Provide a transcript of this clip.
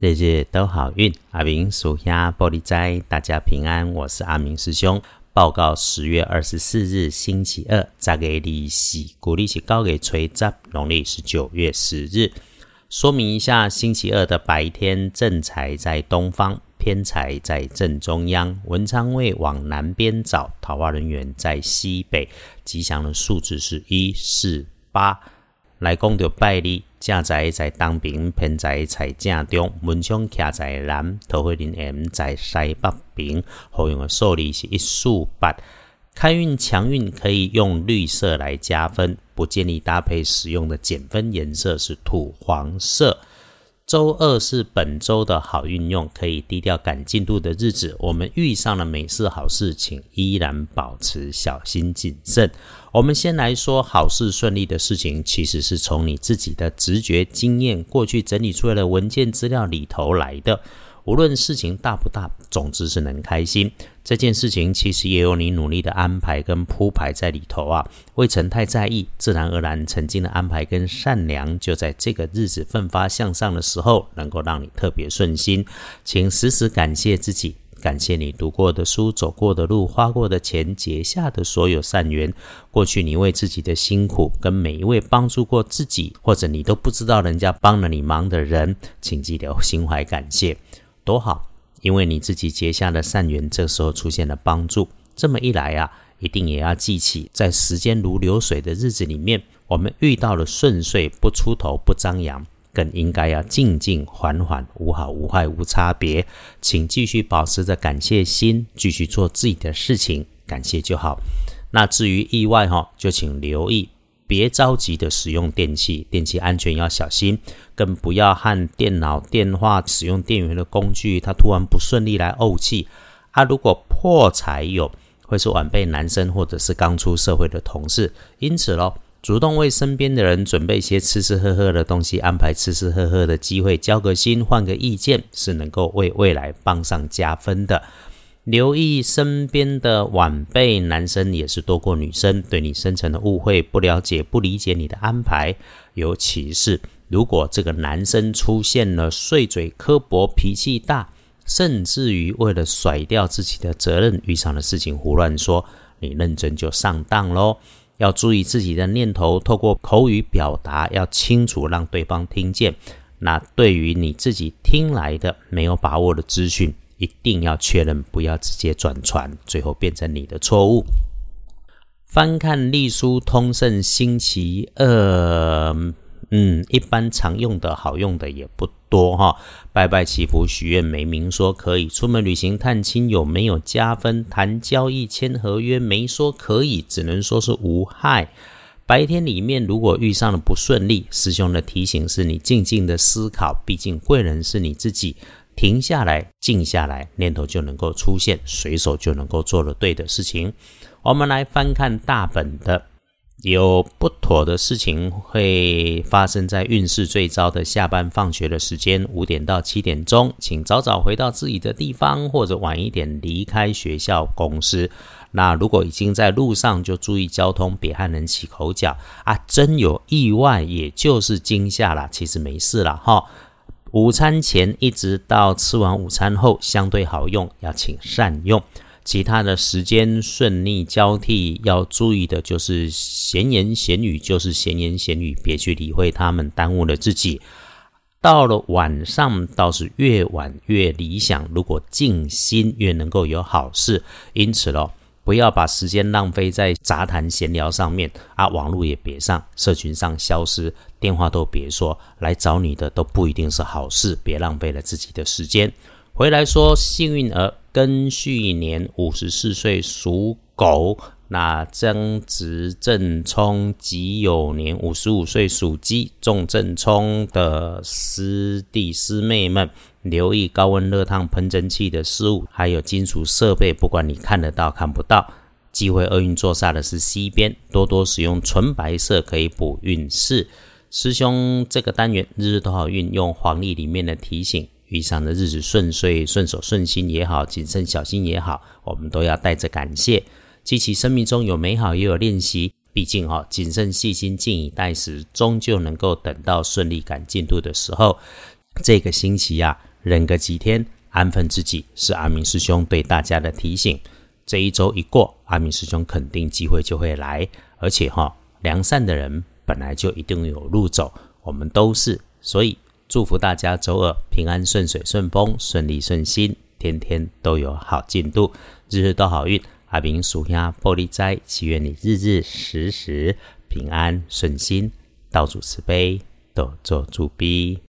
日日都好运，阿明属下玻璃斋，大家平安。我是阿明师兄，报告十月二十四日星期二，再给利息，古历是高给吹十，农历是九月十日。说明一下，星期二的白天正财在东方，偏财在正中央，文昌位往南边找，桃花人员在西北，吉祥的数字是一四八。来讲着拜礼，正在在东边，偏在在正中，文昌徛在南，桃花林 M 在西北边。好用的数字是一四八。开运强运可以用绿色来加分，不建议搭配使用的减分颜色是土黄色。周二是本周的好运用，可以低调赶进度的日子。我们遇上了美事好事，请依然保持小心谨慎。我们先来说好事顺利的事情，其实是从你自己的直觉经验、过去整理出来的文件资料里头来的。无论事情大不大，总之是能开心。这件事情其实也有你努力的安排跟铺排在里头啊，未曾太在意，自然而然曾经的安排跟善良，就在这个日子奋发向上的时候，能够让你特别顺心。请时时感谢自己，感谢你读过的书、走过的路、花过的钱、结下的所有善缘。过去你为自己的辛苦，跟每一位帮助过自己，或者你都不知道人家帮了你忙的人，请记得心怀感谢。多好，因为你自己结下的善缘，这时候出现了帮助。这么一来啊，一定也要记起，在时间如流水的日子里面，我们遇到了顺遂，不出头，不张扬，更应该要静静缓缓，无好无坏无差别。请继续保持着感谢心，继续做自己的事情，感谢就好。那至于意外哈，就请留意。别着急的使用电器，电器安全要小心，更不要和电脑、电话使用电源的工具，它突然不顺利来怄气。啊，如果破财有，会是晚辈男生或者是刚出社会的同事。因此咯，主动为身边的人准备一些吃吃喝喝的东西，安排吃吃喝喝的机会，交个心，换个意见，是能够为未来帮上加分的。留意身边的晚辈，男生也是多过女生，对你深层的误会、不了解、不理解你的安排。尤其是如果这个男生出现了碎嘴、刻薄、脾气大，甚至于为了甩掉自己的责任，遇上的事情胡乱说，你认真就上当喽。要注意自己的念头，透过口语表达要清楚，让对方听见。那对于你自己听来的没有把握的资讯。一定要确认，不要直接转传，最后变成你的错误。翻看隶书通胜星期二，嗯，一般常用的好用的也不多哈。拜拜祈福许愿没明说可以，出门旅行探亲有没有加分？谈交易签合约没说可以，只能说是无害。白天里面如果遇上了不顺利，师兄的提醒是你静静的思考，毕竟贵人是你自己。停下来，静下来，念头就能够出现，随手就能够做了对的事情。我们来翻看大本的，有不妥的事情会发生在运势最糟的下班放学的时间，五点到七点钟，请早早回到自己的地方，或者晚一点离开学校、公司。那如果已经在路上，就注意交通，别和人起口角啊！真有意外，也就是惊吓了，其实没事了哈。午餐前一直到吃完午餐后，相对好用，要请善用。其他的时间顺利交替，要注意的就是闲言闲语，就是闲言闲语，别去理会他们，耽误了自己。到了晚上，倒是越晚越理想。如果静心，越能够有好事。因此喽。不要把时间浪费在杂谈闲聊上面啊！网络也别上，社群上消失，电话都别说，来找你的都不一定是好事，别浪费了自己的时间。回来说幸运儿，庚戌年五十四岁属狗。那曾值正冲己酉年五十五岁属鸡，重正冲的师弟师妹们，留意高温热烫喷蒸器的事物，还有金属设备，不管你看得到看不到，机会厄运坐煞的是西边，多多使用纯白色可以补运势。师兄这个单元日日都好运，用黄历里面的提醒，遇上的日子顺遂、顺手顺心也好，谨慎小心也好，我们都要带着感谢。记起生命中有美好，也有练习。毕竟哈，谨慎细心，静以待时，终究能够等到顺利赶进度的时候。这个星期呀，忍个几天，安分自己，是阿明师兄对大家的提醒。这一周一过，阿明师兄肯定机会就会来，而且哈，良善的人本来就一定有路走，我们都是，所以祝福大家周二平安顺水顺风，顺利顺心，天天都有好进度，日日都好运。阿明属下玻璃斋，祈愿你日日时时平安顺心，道主慈悲，多做主逼。